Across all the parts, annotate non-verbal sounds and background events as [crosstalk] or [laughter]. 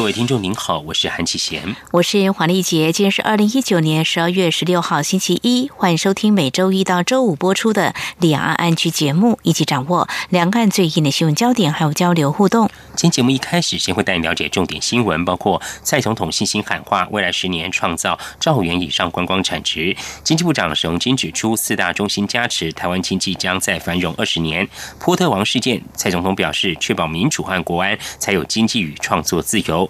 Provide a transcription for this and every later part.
各位听众您好，我是韩启贤，我是黄丽杰。今天是二零一九年十二月十六号星期一，欢迎收听每周一到周五播出的两岸安居节目，一起掌握两岸最硬的新闻焦点，还有交流互动。今天节目一开始，先会带你了解重点新闻，包括蔡总统信心喊话，未来十年创造兆元以上观光产值。经济部长沈荣金指出，四大中心加持，台湾经济将再繁荣二十年。波特王事件，蔡总统表示，确保民主和国安，才有经济与创作自由。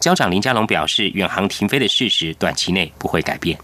交长林佳龙表示，远航停飞的事实短期内不会改变。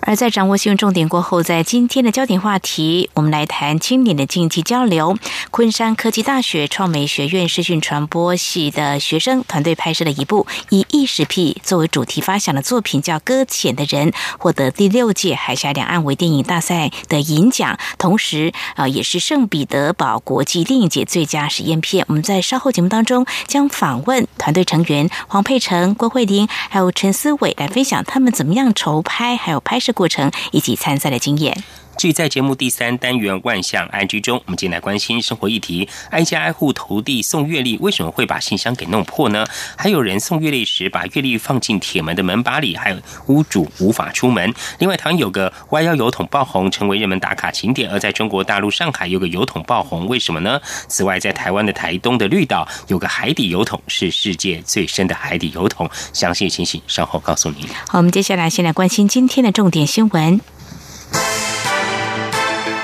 而在掌握新闻重点过后，在今天的焦点话题，我们来谈青年的经济交流。昆山科技大学创美学院视讯传播系的学生团队拍摄了一部以意识癖作为主题发想的作品，叫《搁浅的人》，获得第六届海峡两岸微电影大赛的银奖，同时啊，也是圣彼得堡国际电影节最佳实验片。我们在稍后节目当中将访问团队成员黄佩成。郭慧婷还有陈思伟来分享他们怎么样筹拍，还有拍摄过程以及参赛的经验。至于在节目第三单元万象安居中，我们今天来关心生活议题：挨家挨户投递送月历，为什么会把信箱给弄破呢？还有人送月历时把月历放进铁门的门把里，还有屋主无法出门。另外，台湾有个弯腰油桶爆红，成为人们打卡景点；而在中国大陆上海有个油桶爆红，为什么呢？此外，在台湾的台东的绿岛有个海底油桶，是世界最深的海底油桶。详细情形稍后告诉您。好，我们接下来先来关心今天的重点新闻。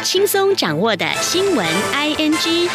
轻松掌握的新闻，I N G。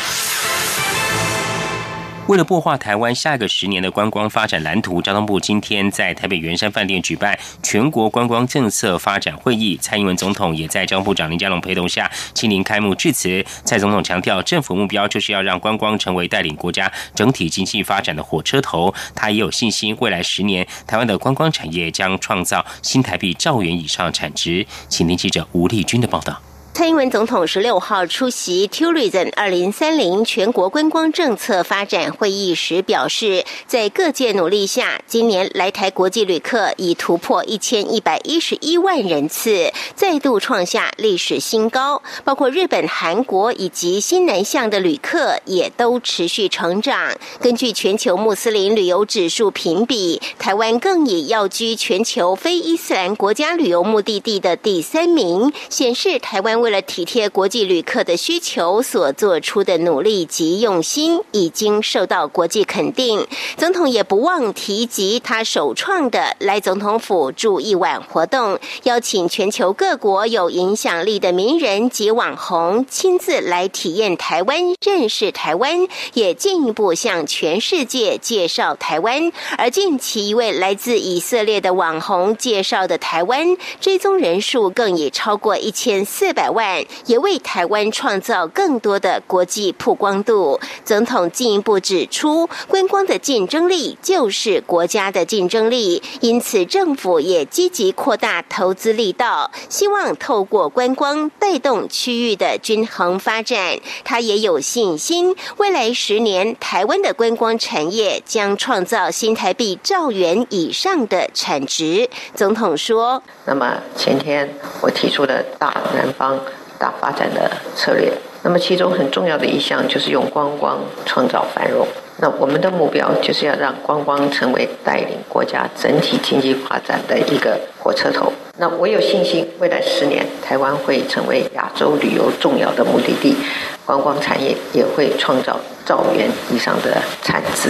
为了擘画台湾下一个十年的观光发展蓝图，交通部今天在台北圆山饭店举办全国观光政策发展会议。蔡英文总统也在交通部长林佳龙陪同下亲临开幕致辞。蔡总统强调，政府目标就是要让观光成为带领国家整体经济发展的火车头。他也有信心，未来十年台湾的观光产业将创造新台币兆元以上产值。请听记者吴丽君的报道。蔡英文总统十六号出席 Tourism 二零三零全国观光政策发展会议时表示，在各界努力下，今年来台国际旅客已突破一千一百一十一万人次，再度创下历史新高。包括日本、韩国以及新南向的旅客也都持续成长。根据全球穆斯林旅游指数评比，台湾更以要居全球非伊斯兰国家旅游目的地的第三名，显示台湾。为了体贴国际旅客的需求所做出的努力及用心，已经受到国际肯定。总统也不忘提及他首创的“来总统府住一晚”活动，邀请全球各国有影响力的名人及网红亲自来体验台湾、认识台湾，也进一步向全世界介绍台湾。而近期一位来自以色列的网红介绍的台湾，追踪人数更已超过一千四百。万也为台湾创造更多的国际曝光度。总统进一步指出，观光的竞争力就是国家的竞争力，因此政府也积极扩大投资力道，希望透过观光带动区域的均衡发展。他也有信心，未来十年台湾的观光产业将创造新台币兆元以上的产值。总统说：“那么前天我提出的大南方。”大发展的策略，那么其中很重要的一项就是用观光创造繁荣。那我们的目标就是要让观光成为带领国家整体经济发展的一个火车头。那我有信心，未来十年台湾会成为亚洲旅游重要的目的地，观光产业也会创造。兆元以上的产值。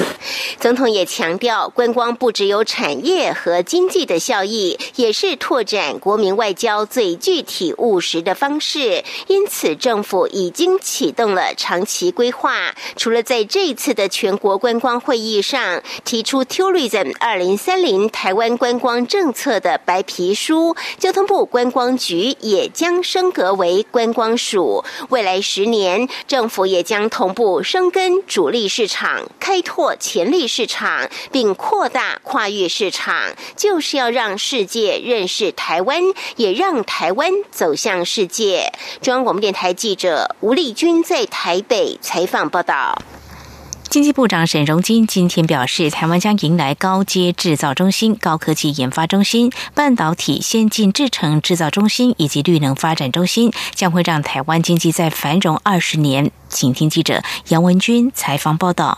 总统也强调，观光不只有产业和经济的效益，也是拓展国民外交最具体务实的方式。因此，政府已经启动了长期规划。除了在这次的全国观光会议上提出 “Tourism 二零三零台湾观光政策”的白皮书，交通部观光局也将升格为观光署。未来十年，政府也将同步升根。分主力市场，开拓潜力市场，并扩大跨越市场，就是要让世界认识台湾，也让台湾走向世界。中央广播电台记者吴丽君在台北采访报道。经济部长沈荣金今天表示，台湾将迎来高阶制造中心、高科技研发中心、半导体先进制程制造中心以及绿能发展中心，将会让台湾经济再繁荣二十年。请听记者杨文军采访报道。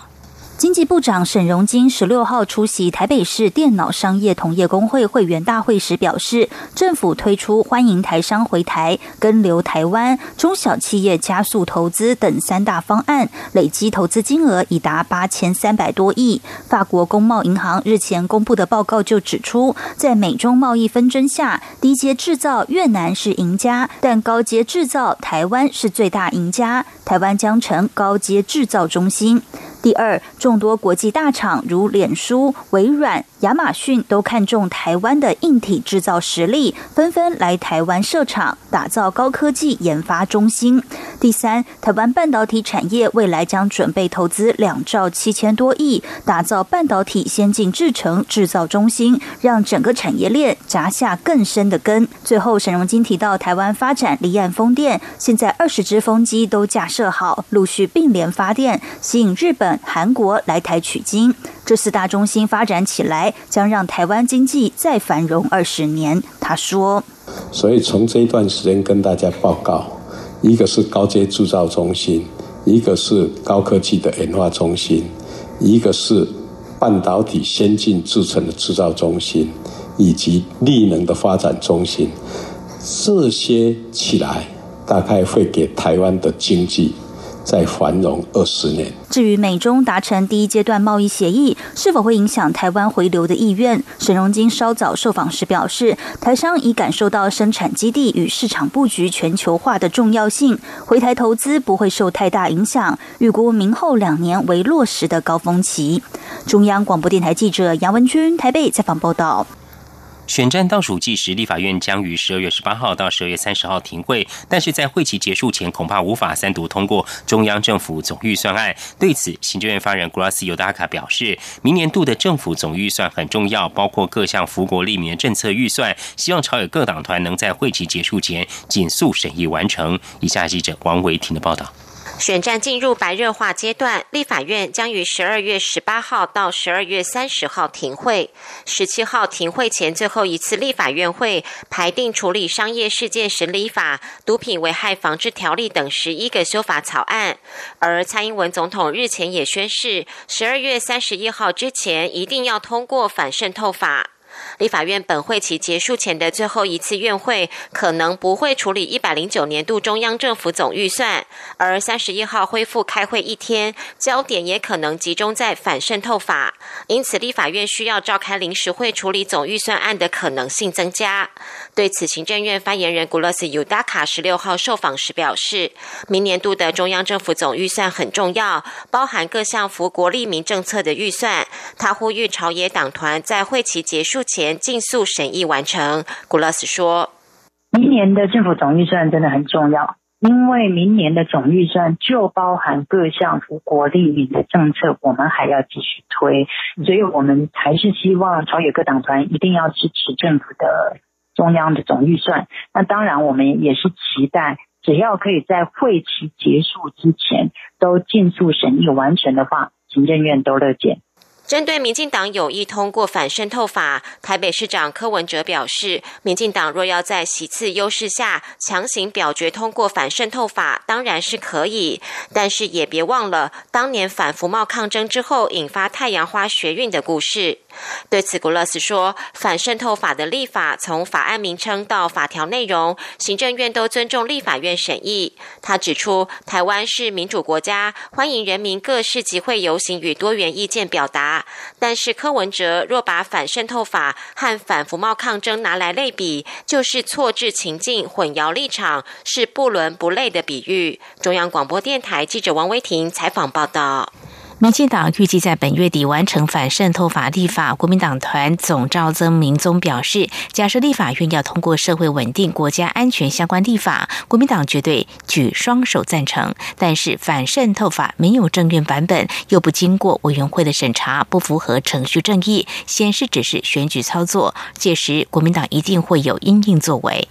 经济部长沈荣金十六号出席台北市电脑商业同业工会会员大会时表示，政府推出欢迎台商回台、跟留台湾、中小企业加速投资等三大方案，累计投资金额已达八千三百多亿。法国工贸银行日前公布的报告就指出，在美中贸易纷争下，低阶制造越南是赢家，但高阶制造台湾是最大赢家，台湾将成高阶制造中心。第二，众多国际大厂如脸书、微软。亚马逊都看中台湾的硬体制造实力，纷纷来台湾设厂，打造高科技研发中心。第三，台湾半导体产业未来将准备投资两兆七千多亿，打造半导体先进制程制造中心，让整个产业链扎下更深的根。最后，沈荣金提到，台湾发展离岸风电，现在二十只风机都架设好，陆续并联发电，吸引日本、韩国来台取经。这四大中心发展起来，将让台湾经济再繁荣二十年。他说：“所以从这一段时间跟大家报告，一个是高阶制造中心，一个是高科技的研发中心，一个是半导体先进制成的制造中心，以及力能的发展中心。这些起来，大概会给台湾的经济。”再繁荣二十年。至于美中达成第一阶段贸易协议，是否会影响台湾回流的意愿？沈荣金稍早受访时表示，台商已感受到生产基地与市场布局全球化的重要性，回台投资不会受太大影响。预估明后两年为落实的高峰期。中央广播电台记者杨文君台北采访报道。选战倒数计时，立法院将于十二月十八号到十二月三十号停会，但是在会期结束前，恐怕无法三读通过中央政府总预算案。对此，行政院发言人 Grass Yudaka 表示，明年度的政府总预算很重要，包括各项福国利民的政策预算，希望朝野各党团能在会期结束前紧速审议完成。以下记者王维婷的报道。选战进入白热化阶段，立法院将于十二月十八号到十二月三十号停会，十七号停会前最后一次立法院会排定处理商业事件审理法、毒品危害防治条例等十一个修法草案。而蔡英文总统日前也宣誓，十二月三十一号之前一定要通过反渗透法。立法院本会期结束前的最后一次院会，可能不会处理一百零九年度中央政府总预算，而三十一号恢复开会一天，焦点也可能集中在反渗透法，因此立法院需要召开临时会处理总预算案的可能性增加。对此，行政院发言人古勒斯尤达卡十六号受访时表示，明年度的中央政府总预算很重要，包含各项福国利民政策的预算。他呼吁朝野党团在会期结束。前尽速审议完成。古拉斯说：“明年的政府总预算真的很重要，因为明年的总预算就包含各项福国利民的政策，我们还要继续推，所以我们还是希望朝野各党团一定要支持政府的中央的总预算。那当然，我们也是期待，只要可以在会期结束之前都尽速审议完成的话，行政院都乐见。”针对民进党有意通过反渗透法，台北市长柯文哲表示，民进党若要在席次优势下强行表决通过反渗透法，当然是可以，但是也别忘了当年反服贸抗争之后引发太阳花学运的故事。对此，古勒斯说，反渗透法的立法从法案名称到法条内容，行政院都尊重立法院审议。他指出，台湾是民主国家，欢迎人民各式集会游行与多元意见表达。但是柯文哲若把反渗透法和反服贸抗争拿来类比，就是错置情境、混淆立场，是不伦不类的比喻。中央广播电台记者王威婷采访报道。民进党预计在本月底完成反渗透法立法。国民党团总召曾明宗表示，假设立法院要通过社会稳定、国家安全相关立法，国民党绝对举双手赞成。但是反渗透法没有正院版本，又不经过委员会的审查，不符合程序正义，显示只是选举操作。届时，国民党一定会有因应作为。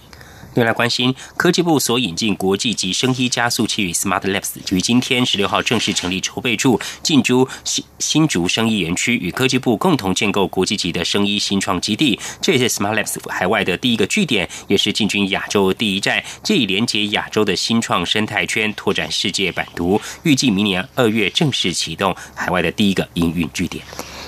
另外关心，科技部所引进国际级生医加速器 Smart Labs，于今天十六号正式成立筹备处，进驻新新竹生医园区，与科技部共同建构国际级的生医新创基地。这也是 Smart Labs 海外的第一个据点，也是进军亚洲第一站，借以连接亚洲的新创生态圈，拓展世界版图。预计明年二月正式启动海外的第一个营运据点。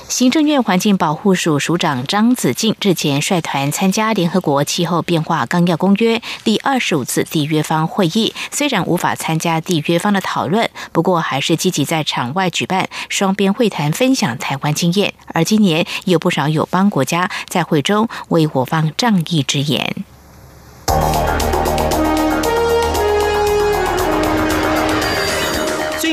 行政院环境保护署署长张子静日前率团参加联合国气候变化纲要公约第二十五次缔约方会议，虽然无法参加缔约方的讨论，不过还是积极在场外举办双边会谈，分享台湾经验。而今年有不少友邦国家在会中为我方仗义之言。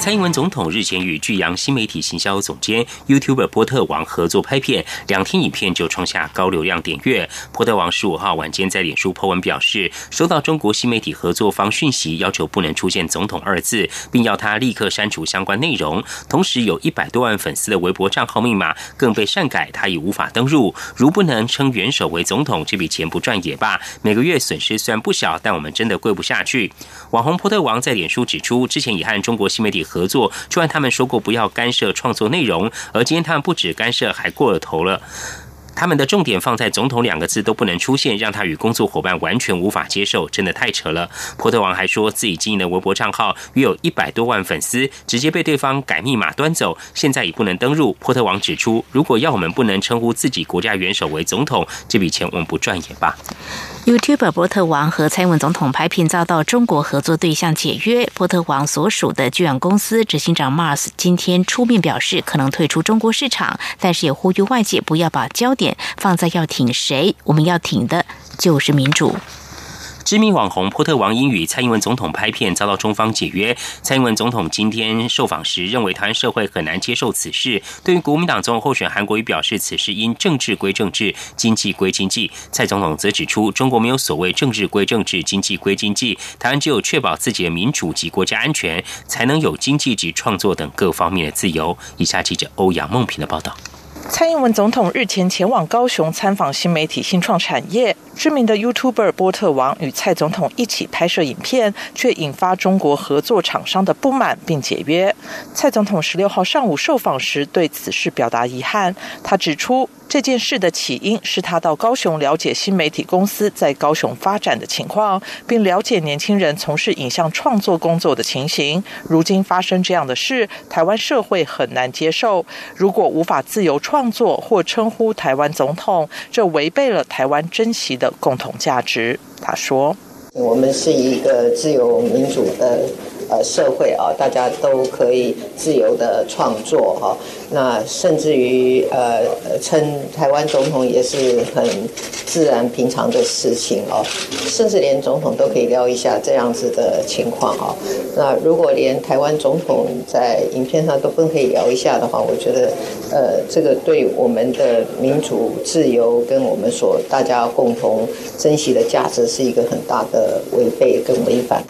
蔡英文总统日前与巨阳新媒体行销总监 YouTuber 波特王合作拍片，两天影片就创下高流量点阅。波特王十五号晚间在脸书 po 文表示，收到中国新媒体合作方讯息，要求不能出现“总统”二字，并要他立刻删除相关内容。同时，有一百多万粉丝的微博账号密码更被擅改，他已无法登入。如不能称元首为总统，这笔钱不赚也罢。每个月损失虽然不小，但我们真的跪不下去。网红波特王在脸书指出，之前已和中国新媒体。合作，就按他们说过不要干涉创作内容，而今天他们不止干涉，还过了头了。他们的重点放在“总统”两个字都不能出现，让他与工作伙伴完全无法接受，真的太扯了。波特王还说自己经营的微博账号约有一百多万粉丝，直接被对方改密码端走，现在已不能登入。波特王指出，如果要我们不能称呼自己国家元首为总统，这笔钱我们不赚也罢。YouTuber 波特王和蔡文总统拍片遭到中国合作对象解约，波特王所属的巨阳公司执行长 Mars 今天出面表示可能退出中国市场，但是也呼吁外界不要把焦点。放在要挺谁？我们要挺的就是民主。知名网红波特王英与蔡英文总统拍片遭到中方解约。蔡英文总统今天受访时认为，台湾社会很难接受此事。对于国民党总统候选韩国瑜表示，此事因政治归政治，经济归经济。蔡总统则指出，中国没有所谓政治归政治，经济归经济。台湾只有确保自己的民主及国家安全，才能有经济及创作等各方面的自由。以下记者欧阳梦平的报道。蔡英文总统日前前往高雄参访新媒体新创产业，知名的 YouTuber 波特王与蔡总统一起拍摄影片，却引发中国合作厂商的不满并解约。蔡总统十六号上午受访时对此事表达遗憾，他指出。这件事的起因是他到高雄了解新媒体公司在高雄发展的情况，并了解年轻人从事影像创作工作的情形。如今发生这样的事，台湾社会很难接受。如果无法自由创作或称呼台湾总统，这违背了台湾珍惜的共同价值。他说：“我们是一个自由民主的呃社会啊，大家都可以自由的创作哈。那甚至于呃称台湾总统也是很自然平常的事情哦，甚至连总统都可以聊一下这样子的情况啊。那如果连台湾总统在影片上都不可以聊一下的话，我觉得呃这个对我们的民主自由跟我们所大家共同珍惜的价值是一个很大的违背跟违反。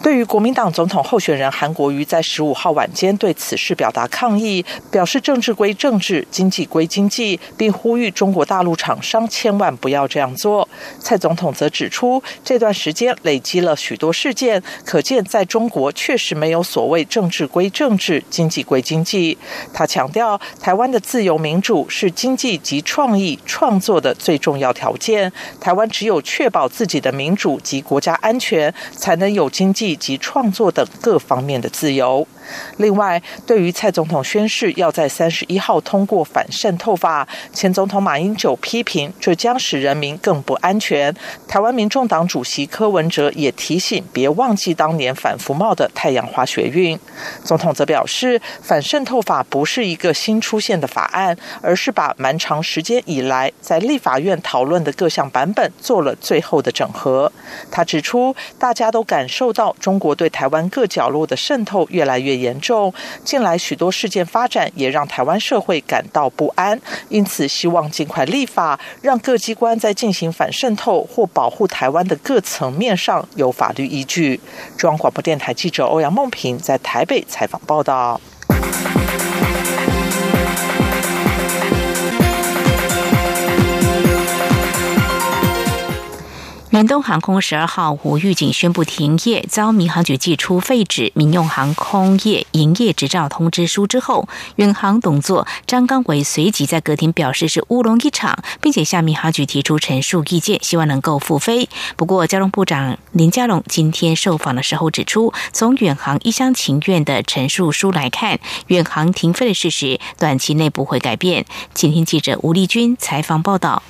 对于国民党总统候选人韩国瑜在十五号晚间对此事表达抗议，表示政治归政治，经济归经济，并呼吁中国大陆厂商千万不要这样做。蔡总统则指出，这段时间累积了许多事件，可见在中国确实没有所谓政治归政治，经济归经济。他强调，台湾的自由民主是经济及创意创作的最重要条件。台湾只有确保自己的民主及国家安全，才能有经济。以及创作等各方面的自由。另外，对于蔡总统宣誓要在三十一号通过反渗透法，前总统马英九批评这将使人民更不安全。台湾民众党主席柯文哲也提醒别忘记当年反服贸的太阳花学运。总统则表示，反渗透法不是一个新出现的法案，而是把蛮长时间以来在立法院讨论的各项版本做了最后的整合。他指出，大家都感受到中国对台湾各角落的渗透越来越。严重，近来许多事件发展也让台湾社会感到不安，因此希望尽快立法，让各机关在进行反渗透或保护台湾的各层面上有法律依据。中央广播电台记者欧阳梦平在台北采访报道。远东航空十二号无预警宣布停业，遭民航局寄出废止民用航空业营业执照通知书之后，远航董座张刚伟随即在隔天表示是乌龙一场，并且向民航局提出陈述意见，希望能够复飞。不过，交通部长林佳龙今天受访的时候指出，从远航一厢情愿的陈述书来看，远航停飞的事实短期内不会改变。请听记者吴丽君采访报道。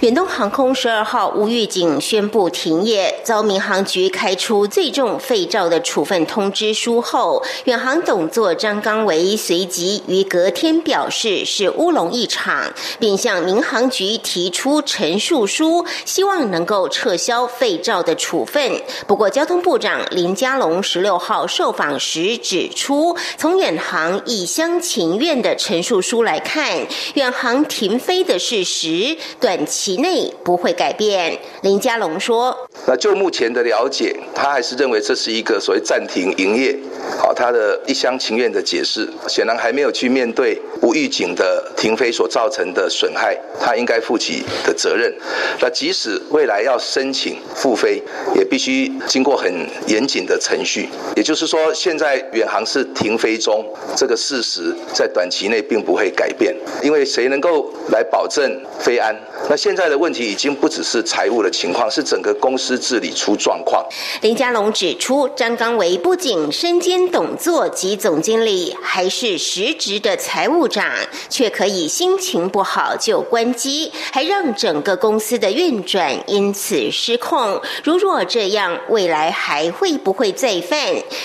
远东航空十二号无预警宣布停业，遭民航局开出最重废照的处分通知书后，远航董座张刚维随即于隔天表示是乌龙一场，并向民航局提出陈述书，希望能够撤销废照的处分。不过，交通部长林佳龙十六号受访时指出，从远航一厢情愿的陈述书来看，远航停飞的事实短。期内不会改变，林佳龙说：“那就目前的了解，他还是认为这是一个所谓暂停营业，好，他的一厢情愿的解释，显然还没有去面对无预警的停飞所造成的损害，他应该负起的责任。那即使未来要申请复飞，也必须经过很严谨的程序。也就是说，现在远航是停飞中，这个事实在短期内并不会改变，因为谁能够来保证飞安？”那现在的问题已经不只是财务的情况，是整个公司治理出状况。林佳龙指出，张刚维不仅身兼董座及总经理，还是实职的财务长，却可以心情不好就关机，还让整个公司的运转因此失控。如若这样，未来还会不会再犯？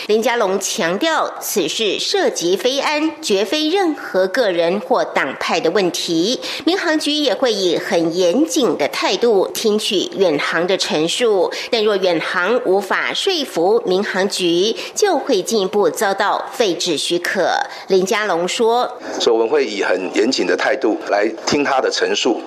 林佳龙强调，此事涉及非安，绝非任何个人或党派的问题。民航局也会以很严谨的态度听取远航的陈述，但若远航无法说服民航局，就会进一步遭到废止许可。林佳龙说：“所以我们会以很严谨的态度来听他的陈述。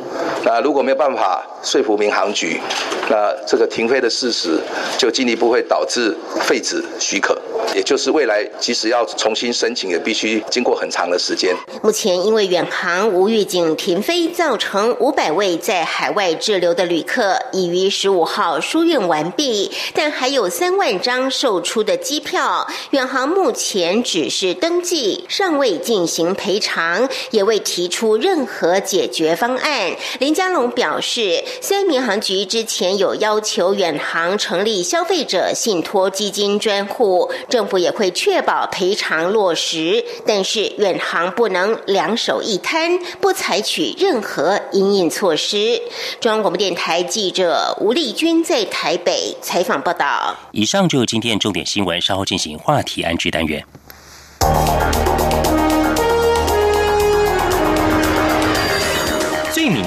那如果没有办法说服民航局，那这个停飞的事实就进一步会导致废止许可，也就是未来即使要重新申请，也必须经过很长的时间。目前因为远航无预警停飞，造成五百位。”在海外滞留的旅客已于十五号疏运完毕，但还有三万张售出的机票。远航目前只是登记，尚未进行赔偿，也未提出任何解决方案。林佳龙表示，虽然民航局之前有要求远航成立消费者信托基金专户，政府也会确保赔偿落实，但是远航不能两手一摊，不采取任何应应措施。中央广播电台记者吴丽君在台北采访报道。以上就是今天重点新闻，稍后进行话题安居单元。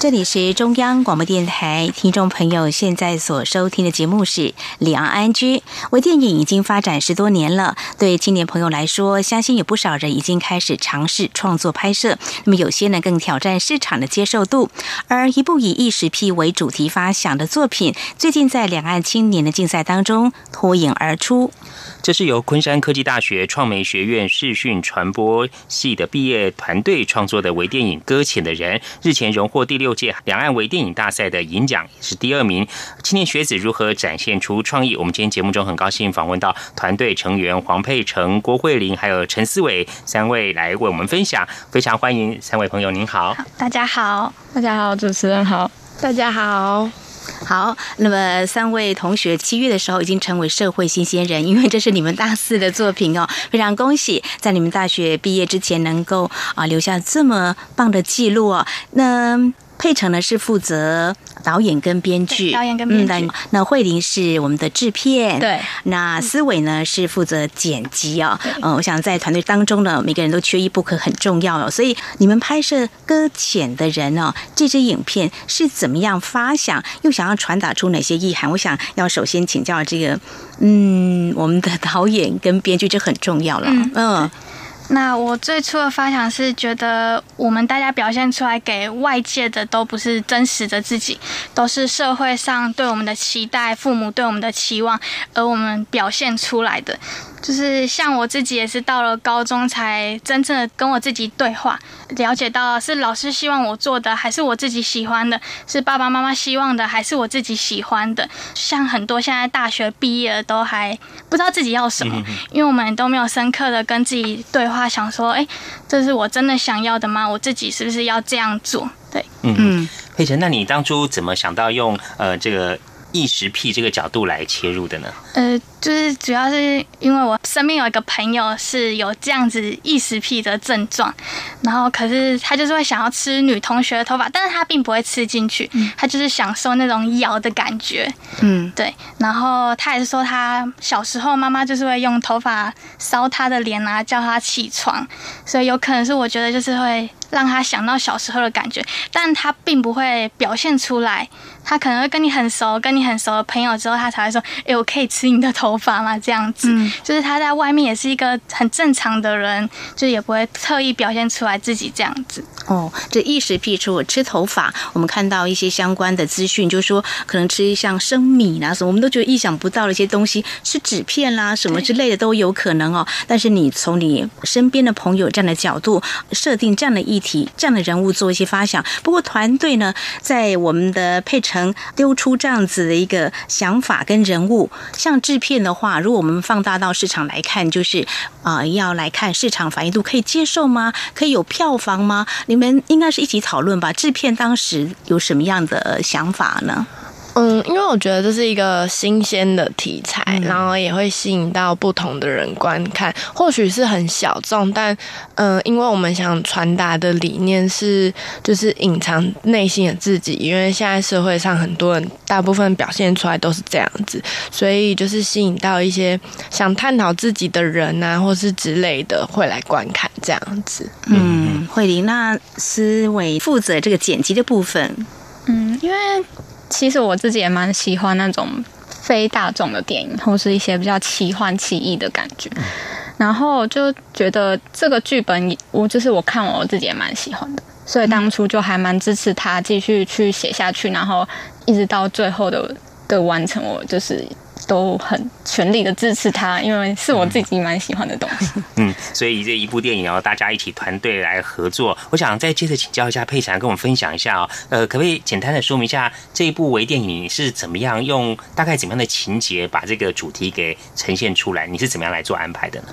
这里是中央广播电台，听众朋友现在所收听的节目是《李昂安居》。微电影已经发展十多年了，对青年朋友来说，相信有不少人已经开始尝试创作拍摄。那么有些呢，更挑战市场的接受度。而一部以意识癖为主题发想的作品，最近在两岸青年的竞赛当中脱颖而出。这是由昆山科技大学创媒学院视讯传播系的毕业团队创作的微电影《搁浅的人》，日前荣获第六届两岸微电影大赛的银奖，也是第二名。青年学子如何展现出创意？我们今天节目中很高兴访问到团队成员黄佩成、郭慧玲还有陈思伟三位来为我们分享，非常欢迎三位朋友，您好，大家好，大家好，主持人好，大家好。好，那么三位同学七月的时候已经成为社会新鲜人，因为这是你们大四的作品哦，非常恭喜，在你们大学毕业之前能够啊留下这么棒的记录哦。那佩成呢是负责。导演跟编剧，导演跟编剧。那慧玲是我们的制片，对。那思伟呢是负责剪辑啊。嗯，我想在团队当中呢，每个人都缺一不可，很重要哦。所以你们拍摄《搁浅的人》哦，这支影片是怎么样发想，又想要传达出哪些意涵？我想要首先请教这个，嗯，我们的导演跟编剧，这很重要了。嗯。那我最初的发想是觉得，我们大家表现出来给外界的都不是真实的自己，都是社会上对我们的期待、父母对我们的期望，而我们表现出来的。就是像我自己也是到了高中才真正的跟我自己对话，了解到是老师希望我做的，还是我自己喜欢的；是爸爸妈妈希望的，还是我自己喜欢的。像很多现在大学毕业了都还不知道自己要什么，因为我们都没有深刻的跟自己对话，想说，哎，这是我真的想要的吗？我自己是不是要这样做？对，嗯，佩晨，那你当初怎么想到用呃这个？异食癖这个角度来切入的呢？呃，就是主要是因为我身边有一个朋友是有这样子异食癖的症状，然后可是他就是会想要吃女同学的头发，但是他并不会吃进去，他就是享受那种咬的感觉。嗯，对。然后他也是说，他小时候妈妈就是会用头发烧他的脸啊，叫他起床，所以有可能是我觉得就是会让他想到小时候的感觉，但他并不会表现出来。他可能会跟你很熟，跟你很熟的朋友之后，他才会说：“哎，我可以吃你的头发吗？”这样子，就是他在外面也是一个很正常的人，就也不会特意表现出来自己这样子。哦，这一时辟出吃头发，我们看到一些相关的资讯，就是说可能吃像生米啦什么，我们都觉得意想不到的一些东西，吃纸片啦什么之类的都有可能哦。但是你从你身边的朋友这样的角度设定这样的议体这样的人物做一些发想。不过团队呢，在我们的配成丢出这样子的一个想法跟人物，像制片的话，如果我们放大到市场来看，就是啊，要来看市场反应度可以接受吗？可以有票房吗？你们应该是一起讨论吧？制片当时有什么样的想法呢？嗯，因为我觉得这是一个新鲜的题材，然后也会吸引到不同的人观看。或许是很小众，但嗯，因为我们想传达的理念是，就是隐藏内心的自己。因为现在社会上很多人，大部分表现出来都是这样子，所以就是吸引到一些想探讨自己的人啊，或是之类的会来观看这样子。嗯，慧玲，那思维负责这个剪辑的部分。嗯，因为。其实我自己也蛮喜欢那种非大众的电影，或是一些比较奇幻奇异的感觉。然后就觉得这个剧本，我就是我看我自己也蛮喜欢的，所以当初就还蛮支持他继续去写下去，然后一直到最后的的完成，我就是。都很全力的支持他，因为是我自己蛮喜欢的东西。嗯，所以这一部电影哦，大家一起团队来合作。我想再接着请教一下佩珊，跟我们分享一下哦，呃，可不可以简单的说明一下这一部微电影是怎么样用大概怎么样的情节把这个主题给呈现出来？你是怎么样来做安排的呢？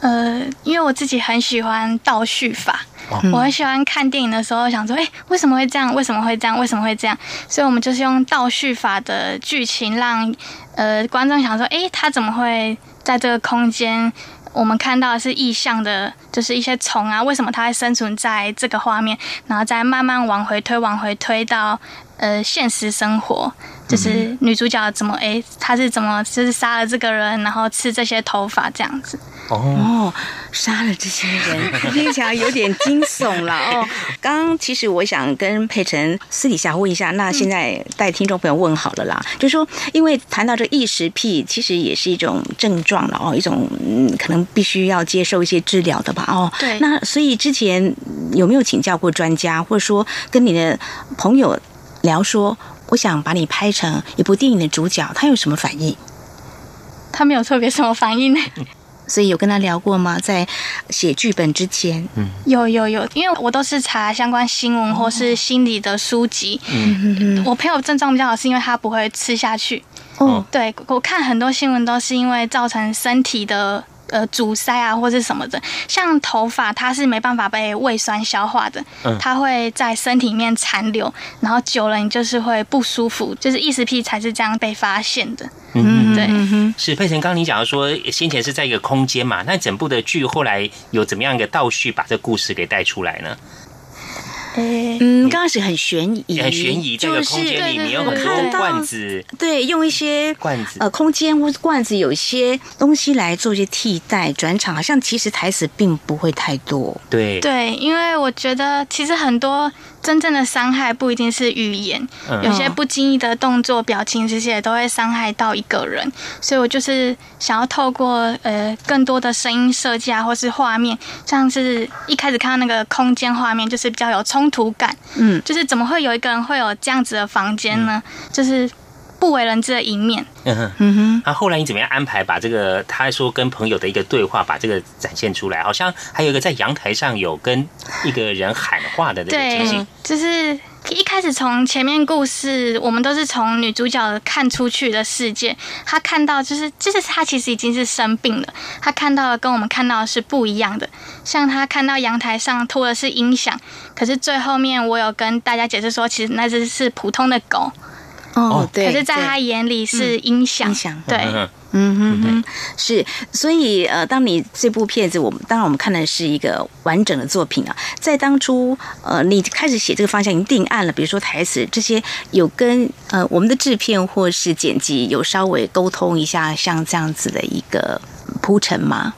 呃，因为我自己很喜欢倒叙法，我很喜欢看电影的时候想说，哎，为什么会这样？为什么会这样？为什么会这样？所以我们就是用倒叙法的剧情，让呃观众想说，哎，他怎么会在这个空间？我们看到的是意象的，就是一些虫啊，为什么它会生存在这个画面？然后再慢慢往回推，往回推到呃现实生活。就是女主角怎么哎，她是怎么就是杀了这个人，然后吃这些头发这样子哦，杀了这些人，听起来有点惊悚了 [laughs] 哦。刚刚其实我想跟佩晨私底下问一下，那现在带听众朋友问好了啦，就说因为谈到这异食癖，其实也是一种症状了哦，一种嗯，可能必须要接受一些治疗的吧哦。对，那所以之前有没有请教过专家，或者说跟你的朋友聊说？我想把你拍成一部电影的主角，他有什么反应？他没有特别什么反应呢，[laughs] 所以有跟他聊过吗？在写剧本之前，嗯，有有有，因为我都是查相关新闻或是心理的书籍。嗯嗯嗯，我朋友症状比较好，是因为他不会吃下去。哦，对我看很多新闻都是因为造成身体的。呃，阻塞啊，或是什么的，像头发，它是没办法被胃酸消化的，它会在身体里面残留，然后久了你就是会不舒服，就是异食癖才是这样被发现的。嗯，对，是佩晨，刚刚你讲到说，先前是在一个空间嘛，那整部的剧后来有怎么样一个倒叙把这故事给带出来呢？嗯，刚开始很悬疑，很悬疑，这个空间里面有很多罐子，对，用一些罐子，呃，空间或罐子有一些东西来做一些替代转场，好像其实台词并不会太多。对，对，因为我觉得其实很多。真正的伤害不一定是语言，有些不经意的动作、表情这些都会伤害到一个人。所以我就是想要透过呃更多的声音设计啊，或是画面，像是一开始看到那个空间画面，就是比较有冲突感。嗯，就是怎么会有一个人会有这样子的房间呢？就是。不为人知的一面。嗯哼，嗯哼。那后来你怎么样安排把这个他说跟朋友的一个对话，把这个展现出来？好像还有一个在阳台上有跟一个人喊话的那个情景。就是一开始从前面故事，我们都是从女主角看出去的世界，她看到就是就是她其实已经是生病了，她看到的跟我们看到的是不一样的。像她看到阳台上拖的是音响，可是最后面我有跟大家解释说，其实那只是普通的狗。哦，对，可是在他眼里是音响，音响，对，嗯。哼。哼，是，所以呃，当你这部片子，我们当然我们看的是一个完整的作品啊，在当初呃，你开始写这个方向已经定案了，比如说台词这些，有跟呃我们的制片或是剪辑有稍微沟通一下，像这样子的一个铺陈吗？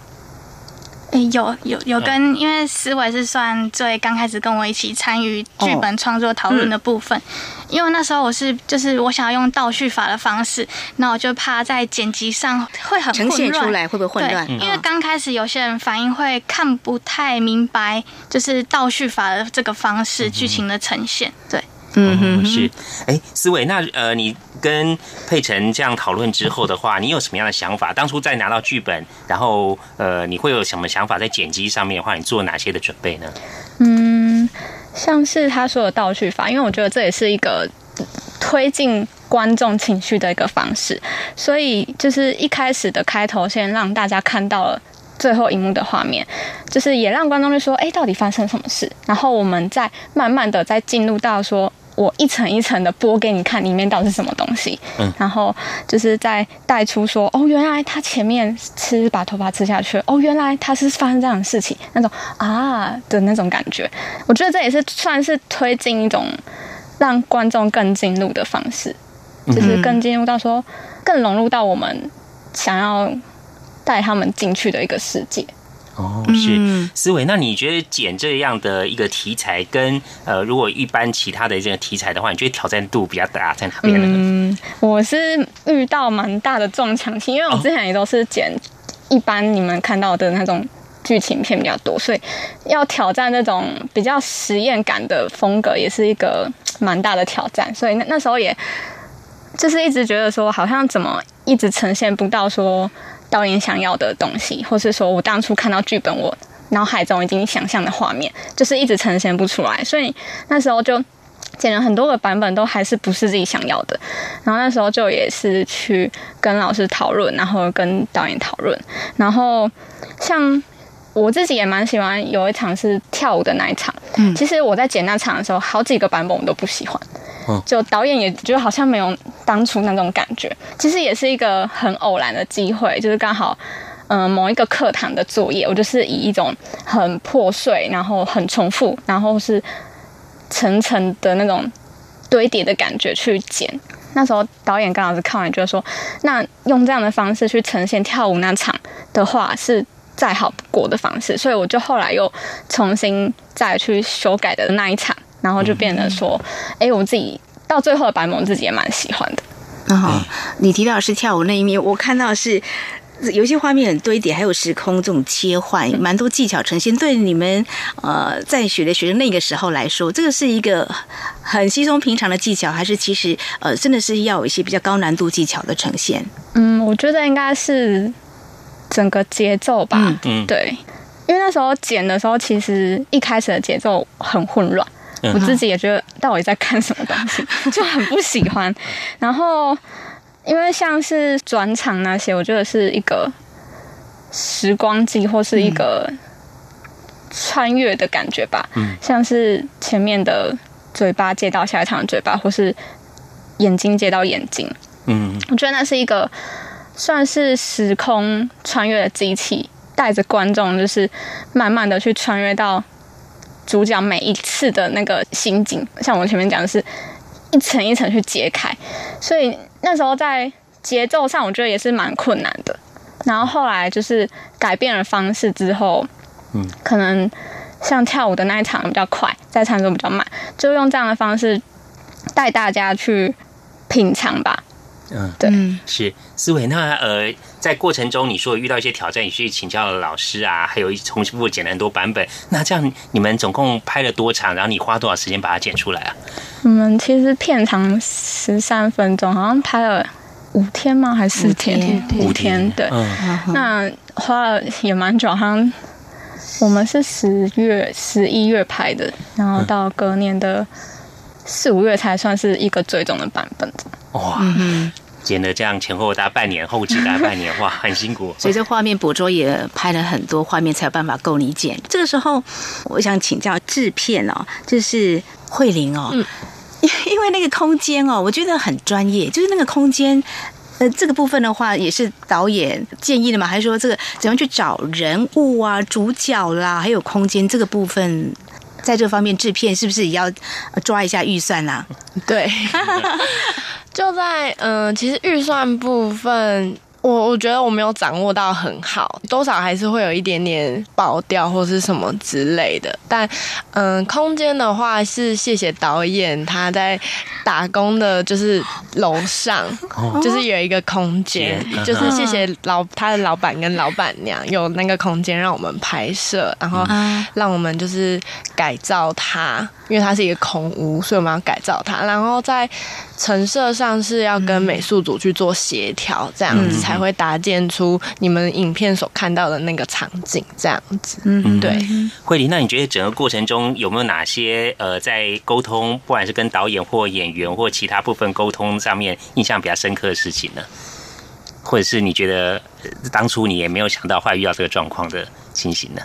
有有有跟，因为思维是算最刚开始跟我一起参与剧本创作讨论的部分，因为那时候我是就是我想要用倒叙法的方式，那我就怕在剪辑上会很呈现出来会不会混乱？因为刚开始有些人反应会看不太明白，就是倒叙法的这个方式剧情的呈现，对。嗯哼，是，哎，思伟，那呃，你跟佩晨这样讨论之后的话，你有什么样的想法？当初在拿到剧本，然后呃，你会有什么想法？在剪辑上面的话，你做哪些的准备呢？嗯，像是他说的倒叙法，因为我觉得这也是一个推进观众情绪的一个方式，所以就是一开始的开头先让大家看到了最后一幕的画面，就是也让观众就说，哎，到底发生什么事？然后我们再慢慢的再进入到说。我一层一层的剥给你看，里面到底是什么东西。嗯，然后就是在带出说，哦，原来他前面吃把头发吃下去，哦，原来他是发生这样的事情，那种啊的那种感觉。我觉得这也是算是推进一种让观众更进入的方式，就是更进入到说，更融入到我们想要带他们进去的一个世界。哦，是思维。那你觉得剪这样的一个题材，跟呃，如果一般其他的这个题材的话，你觉得挑战度比较大在哪边呢？嗯，我是遇到蛮大的撞墙期，因为我之前也都是剪一般你们看到的那种剧情片比较多，所以要挑战那种比较实验感的风格，也是一个蛮大的挑战。所以那那时候也就是一直觉得说，好像怎么一直呈现不到说。导演想要的东西，或是说我当初看到剧本，我脑海中已经想象的画面，就是一直呈现不出来，所以那时候就剪了很多个版本，都还是不是自己想要的。然后那时候就也是去跟老师讨论，然后跟导演讨论。然后像我自己也蛮喜欢有一场是跳舞的那一场，嗯，其实我在剪那场的时候，好几个版本我都不喜欢。就导演也觉得好像没有当初那种感觉，其实也是一个很偶然的机会，就是刚好，嗯，某一个课堂的作业，我就是以一种很破碎，然后很重复，然后是层层的那种堆叠的感觉去剪。那时候导演刚好是看完，觉得说，那用这样的方式去呈现跳舞那场的话，是再好不过的方式，所以我就后来又重新再去修改的那一场。然后就变得说，哎，我自己到最后的版本自己也蛮喜欢的。然后你提到是跳舞那一面，我看到是有些画面很堆叠，还有时空这种切换，蛮多技巧呈现。对你们呃在学的学生那个时候来说，这个是一个很稀松平常的技巧，还是其实呃真的是要有一些比较高难度技巧的呈现？嗯，我觉得应该是整个节奏吧。嗯，对，因为那时候剪的时候，其实一开始的节奏很混乱。我自己也觉得到底在看什么东西，[laughs] 就很不喜欢。然后，因为像是转场那些，我觉得是一个时光机或是一个穿越的感觉吧。嗯，像是前面的嘴巴接到下一场的嘴巴，或是眼睛接到眼睛。嗯，我觉得那是一个算是时空穿越的机器，带着观众就是慢慢的去穿越到。主角每一次的那个心境，像我前面讲的是，一层一层去揭开，所以那时候在节奏上，我觉得也是蛮困难的。然后后来就是改变了方式之后，嗯，可能像跳舞的那一场比较快，在唱歌比较慢，就用这样的方式带大家去品尝吧。嗯，对，是思维。那呃，在过程中你说遇到一些挑战，你去请教了老师啊，还有一重复剪了很多版本。那这样你们总共拍了多长？然后你花多少时间把它剪出来啊？我们其实片长十三分钟，好像拍了五天吗？还是四天？五天。对，那花了也蛮久，好像我们是十月、十一月拍的，然后到隔年的四五月才算是一个最终的版本。哇，剪了这样前后大概半年，后期大概半年，哇，[laughs] 很辛苦。所以这画面捕捉也拍了很多画面，才有办法够你剪。这个时候，我想请教制片哦，就是慧玲哦，因因为那个空间哦，我觉得很专业，就是那个空间，呃，这个部分的话，也是导演建议的嘛，还是说这个怎样去找人物啊、主角啦，还有空间这个部分？在这方面制片是不是也要抓一下预算啊？对，[laughs] 就在嗯，其实预算部分。我我觉得我没有掌握到很好，多少还是会有一点点爆掉或是什么之类的。但嗯，空间的话是谢谢导演他在打工的，就是楼上，就是有一个空间，就是谢谢老他的老板跟老板娘有那个空间让我们拍摄，然后让我们就是改造它，因为它是一个空屋，所以我们要改造它。然后在陈设上是要跟美术组去做协调，这样子才。才会搭建出你们影片所看到的那个场景，这样子。嗯，对。慧玲，那你觉得整个过程中有没有哪些呃，在沟通，不管是跟导演或演员或其他部分沟通上面，印象比较深刻的事情呢？或者是你觉得当初你也没有想到会遇到这个状况的情形呢？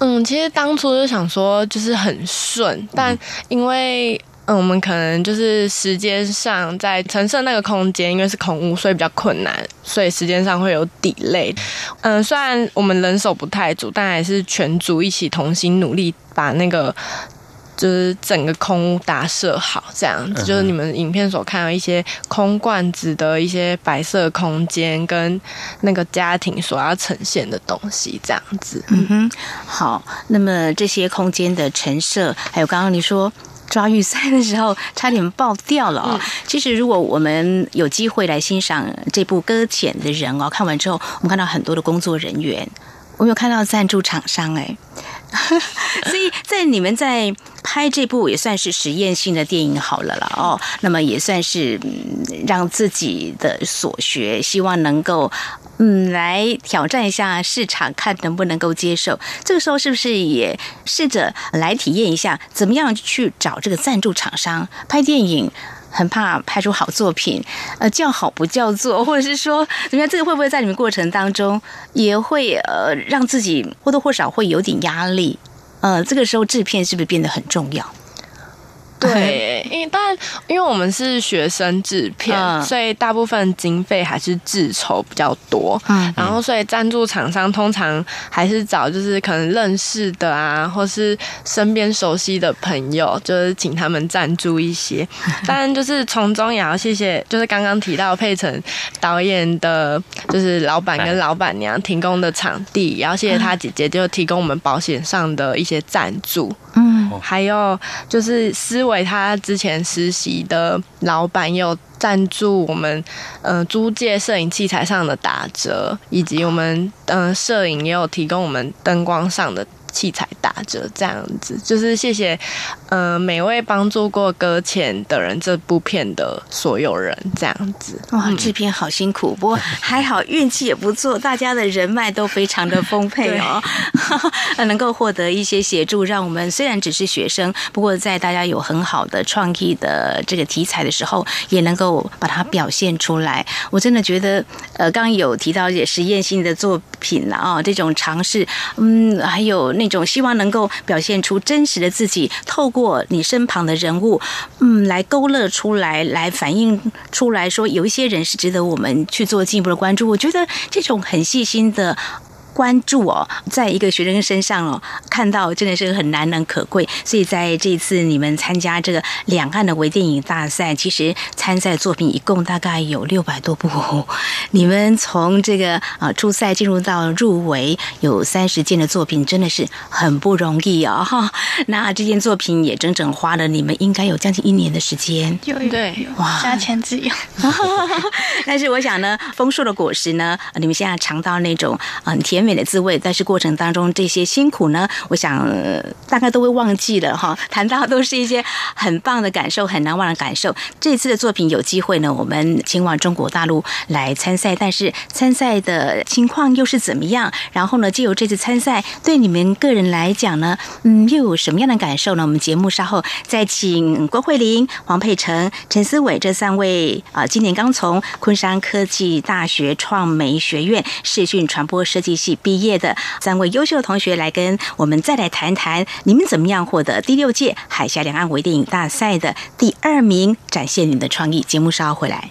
嗯，其实当初就想说就是很顺，但因为嗯，我们可能就是时间上在陈设那个空间，因为是空屋，所以比较困难，所以时间上会有抵 y 嗯，虽然我们人手不太足，但还是全组一起同心努力把那个。就是整个空屋打设好，这样子就是你们影片所看到一些空罐子的一些白色空间，跟那个家庭所要呈现的东西，这样子。嗯哼，好。那么这些空间的陈设，还有刚刚你说抓预算的时候差点爆掉了哦。其实如果我们有机会来欣赏这部搁浅的人哦，看完之后我们看到很多的工作人员，我有看到赞助厂商哎。[laughs] 所以在你们在拍这部也算是实验性的电影好了了哦，那么也算是让自己的所学，希望能够嗯来挑战一下市场，看能不能够接受。这个时候是不是也试着来体验一下，怎么样去找这个赞助厂商拍电影？很怕拍出好作品，呃，叫好不叫座，或者是说怎么样？这个会不会在你们过程当中也会呃让自己或多或少会有点压力？呃，这个时候制片是不是变得很重要？对，因为但因为我们是学生制片，所以大部分经费还是自筹比较多。嗯，然后所以赞助厂商通常还是找就是可能认识的啊，或是身边熟悉的朋友，就是请他们赞助一些。[laughs] 当然，就是从中也要谢谢，就是刚刚提到佩岑导演的，就是老板跟老板娘提供的场地，也要谢谢他姐姐就提供我们保险上的一些赞助。嗯，还有就是思维，他之前实习的老板有赞助我们，呃，租借摄影器材上的打折，以及我们嗯摄影也有提供我们灯光上的。器材打折这样子，就是谢谢，呃，每位帮助过搁浅的人，这部片的所有人这样子。哇，制片好辛苦，不过还好运气也不错，大家的人脉都非常的丰沛哦，[laughs] 能够获得一些协助，让我们虽然只是学生，不过在大家有很好的创意的这个题材的时候，也能够把它表现出来。我真的觉得，呃，刚刚有提到一些实验性的作品了啊，这种尝试，嗯，还有。那种希望能够表现出真实的自己，透过你身旁的人物，嗯，来勾勒出来，来反映出来说，有一些人是值得我们去做进一步的关注。我觉得这种很细心的。关注哦，在一个学生身上哦，看到真的是很难能可贵。所以在这一次你们参加这个两岸的微电影大赛，其实参赛作品一共大概有六百多部。[laughs] 你们从这个啊初赛进入到入围，有三十件的作品，真的是很不容易哦。哈，[laughs] 那这件作品也整整花了你们应该有将近一年的时间。对，哇，加钱自由。[laughs] 但是我想呢，丰硕的果实呢，你们现在尝到那种很甜。美的滋味，但是过程当中这些辛苦呢，我想大概都会忘记了哈。谈到都是一些很棒的感受，很难忘的感受。这次的作品有机会呢，我们前往中国大陆来参赛，但是参赛的情况又是怎么样？然后呢，借由这次参赛对你们个人来讲呢，嗯，又有什么样的感受呢？我们节目稍后再请郭慧玲、黄佩成、陈思伟这三位啊，今年刚从昆山科技大学创媒学院视讯传播设计系。毕业的三位优秀的同学来跟我们再来谈谈，你们怎么样获得第六届海峡两岸微电影大赛的第二名，展现你们的创意。节目稍后回来。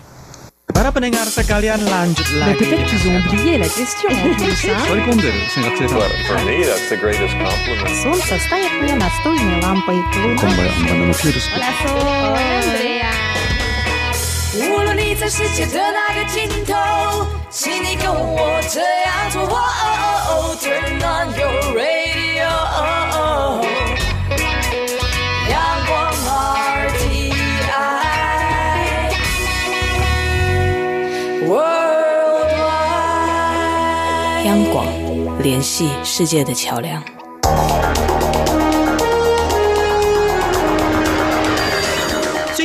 无论你在世界的哪个尽头，请你跟我这样做。哦哦哦 Turn on your radio，阳光 RTI 央广联系世界的桥梁。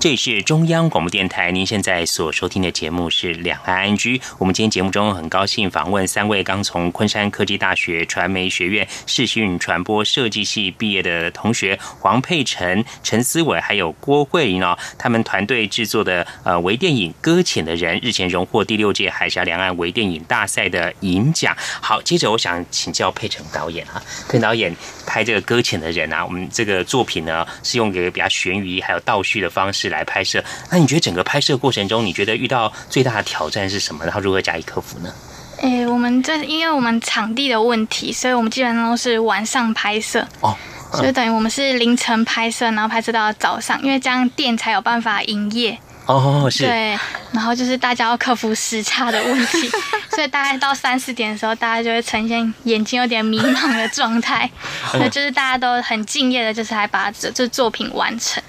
这里是中央广播电台，您现在所收听的节目是《两岸安居》。我们今天节目中很高兴访问三位刚从昆山科技大学传媒学院视讯传播设计系毕业的同学黄佩晨、陈思伟，还有郭慧玲哦。他们团队制作的呃微电影《搁浅的人》日前荣获第六届海峡两岸微电影大赛的银奖。好，接着我想请教佩晨导演啊，佩导演拍这个《搁浅的人》啊，我们这个作品呢是用一个比较悬疑还有倒叙的方式。来拍摄，那你觉得整个拍摄过程中，你觉得遇到最大的挑战是什么？然后如何加以克服呢？诶，我们这因为我们场地的问题，所以我们基本上都是晚上拍摄哦，所以等于我们是凌晨拍摄，然后拍摄到早上，因为这样店才有办法营业。哦，是。对，然后就是大家要克服时差的问题，[laughs] 所以大概到三四点的时候，大家就会呈现眼睛有点迷茫的状态。[laughs] 那就是大家都很敬业的，就是还把这这作品完成。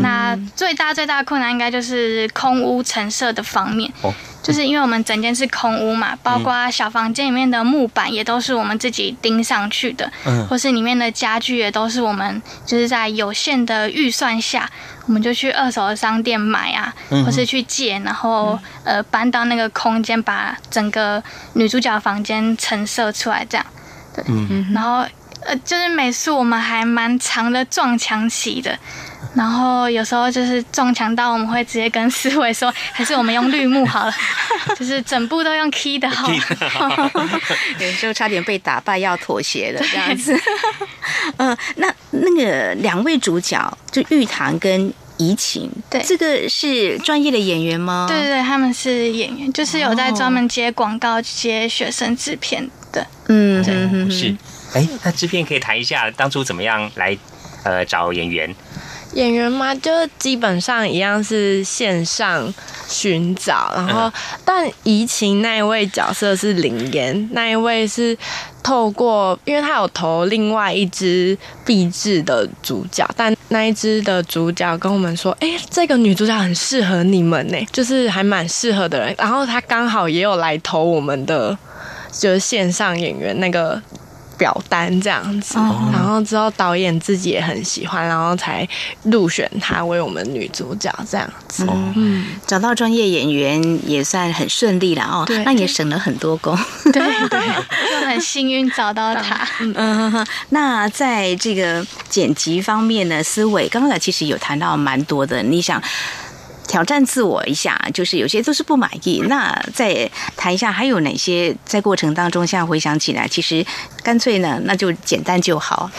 那最大最大的困难应该就是空屋陈设的方面，就是因为我们整间是空屋嘛，包括小房间里面的木板也都是我们自己钉上去的，或是里面的家具也都是我们就是在有限的预算下，我们就去二手的商店买啊，或是去借，然后呃搬到那个空间，把整个女主角房间陈设出来，这样，对，嗯。然后呃就是美术我们还蛮长的撞墙期的。[laughs] 然后有时候就是撞墙到，我们会直接跟思维说，还是我们用绿幕好了，[laughs] 就是整部都用 [laughs] key 的好。有时候差点被打败，要妥协了这样子。嗯，那那个两位主角就玉堂跟怡情，对，这个是专业的演员吗？对对对，他们是演员，就是有在专门接广告、接学生制片的。嗯，是。哎，那制片可以谈一下当初怎么样来呃找演员？演员嘛，就基本上一样是线上寻找，然后但怡情那一位角色是林妍，那一位是透过，因为他有投另外一支壁纸的主角，但那一支的主角跟我们说，哎，这个女主角很适合你们呢，就是还蛮适合的人，然后他刚好也有来投我们的，就是线上演员那个。表单这样子，然后之后导演自己也很喜欢，然后才入选她为我们女主角这样子。嗯，找到专业演员也算很顺利了哦，那也省了很多工。对对，就很幸运找到她。嗯，那在这个剪辑方面呢，思维刚才其实有谈到蛮多的，你想。挑战自我一下，就是有些都是不满意。那再谈一下，还有哪些在过程当中，现在回想起来，其实干脆呢，那就简单就好。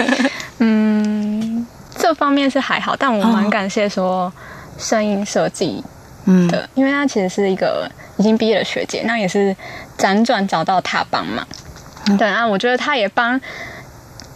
[laughs] 嗯，这方面是还好，但我蛮感谢说声音设计的，因为他其实是一个已经毕业的学姐，那也是辗转找到他帮忙。对啊，我觉得他也帮。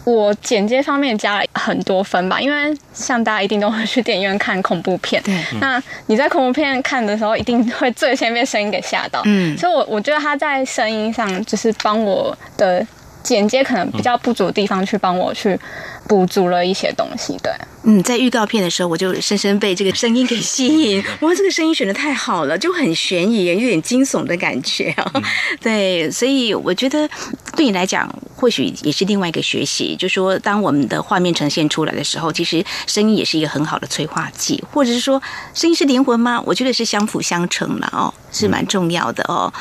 我剪接方面加了很多分吧，因为像大家一定都会去电影院看恐怖片，对。那你在恐怖片看的时候，一定会最先被声音给吓到，嗯。所以，我我觉得他在声音上就是帮我的剪接可能比较不足的地方，去帮我去补足了一些东西，对。嗯，在预告片的时候，我就深深被这个声音给吸引。[laughs] 哇，这个声音选的太好了，就很悬疑，有点惊悚的感觉啊。对，所以我觉得对你来讲，或许也是另外一个学习，就说当我们的画面呈现出来的时候，其实声音也是一个很好的催化剂，或者是说声音是灵魂吗？我觉得是相辅相成了哦，是蛮重要的哦。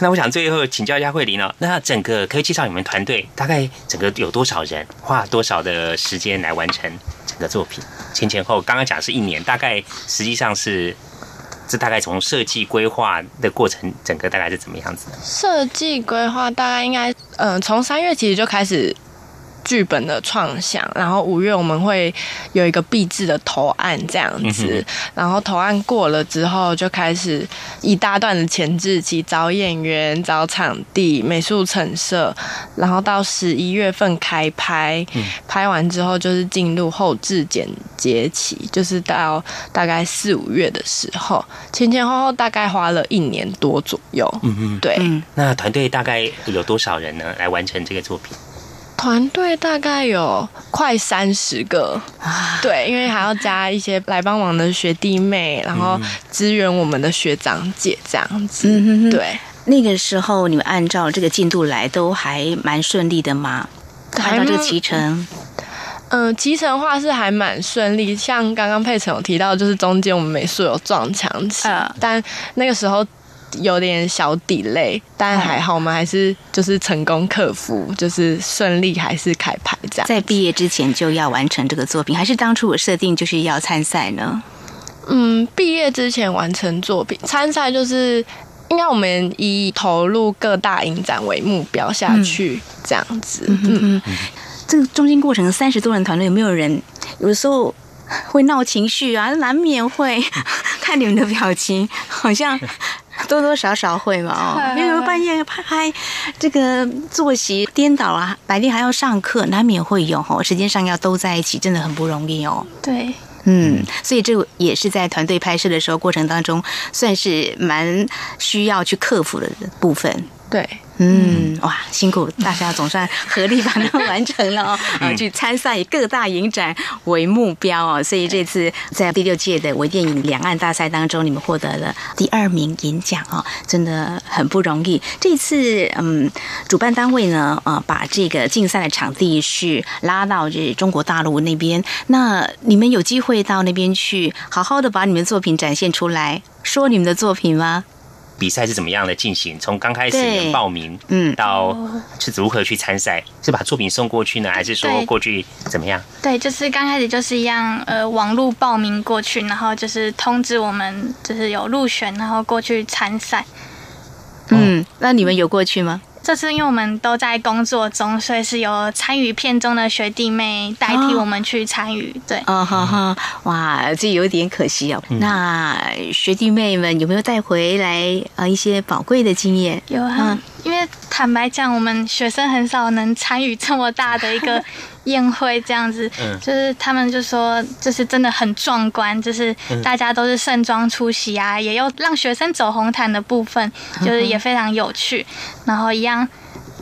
那我想最后请教一下慧玲哦，那整个可以介绍你们团队大概整个有多少人，花多少的时间来完成整个作品？前前后刚刚讲是一年，大概实际上是。这大概从设计规划的过程，整个大概是怎么样子的？设计规划大概应该，嗯，从三月其实就开始。剧本的创想，然后五月我们会有一个闭制的投案这样子，然后投案过了之后，就开始一大段的前置期，找演员、找场地、美术陈设，然后到十一月份开拍，拍完之后就是进入后置剪接期，就是到大概四五月的时候，前前后后大概花了一年多左右。嗯嗯，对。那团队大概有多少人呢？来完成这个作品？团队大概有快三十个，对，因为还要加一些来帮忙的学弟妹，然后支援我们的学长姐这样子。对，那个时候你们按照这个进度来，都还蛮顺利的吗？按照这个脐程，嗯，脐程话是还蛮顺利。像刚刚佩晨有提到，就是中间我们美术有撞墙期，但那个时候。有点小底累，但还好，我们还是就是成功克服，就是顺利还是开拍这样。在毕业之前就要完成这个作品，还是当初我设定就是要参赛呢？嗯，毕业之前完成作品，参赛就是应该我们以投入各大影展为目标下去这样子。嗯嗯，这个中间过程三十多人团队，有没有人有的时候会闹情绪啊？难免会 [laughs] 看你们的表情，好像。[laughs] 多多少少会嘛哦，[laughs] 因为半夜拍拍这个作息颠倒啊，白天还要上课，难免会有哦。时间上要都在一起，真的很不容易哦。对，嗯，所以这也是在团队拍摄的时候过程当中，算是蛮需要去克服的部分。对。嗯，哇，辛苦大家总算合力把它完成了哦，啊，[laughs] 去参赛以各大影展为目标哦，所以这次在第六届的微电影两岸大赛当中，你们获得了第二名银奖哦，真的很不容易。这次嗯，主办单位呢，啊，把这个竞赛的场地是拉到这中国大陆那边，那你们有机会到那边去，好好的把你们作品展现出来，说你们的作品吗？比赛是怎么样的进行？从刚开始报名，嗯，到是如何去参赛？是把作品送过去呢，还是说过去怎么样？对，就是刚开始就是一样，呃，网络报名过去，然后就是通知我们，就是有入选，然后过去参赛。嗯，那你们有过去吗？这次因为我们都在工作中，所以是由参与片中的学弟妹代替我们去参与。对，啊哈哈，哇，这有点可惜哦。那学弟妹们有没有带回来啊一些宝贵的经验？有啊，因为坦白讲，我们学生很少能参与这么大的一个。宴会这样子，[laughs] 就是他们就说，就是真的很壮观，就是大家都是盛装出席啊，也有让学生走红毯的部分，就是也非常有趣。然后一样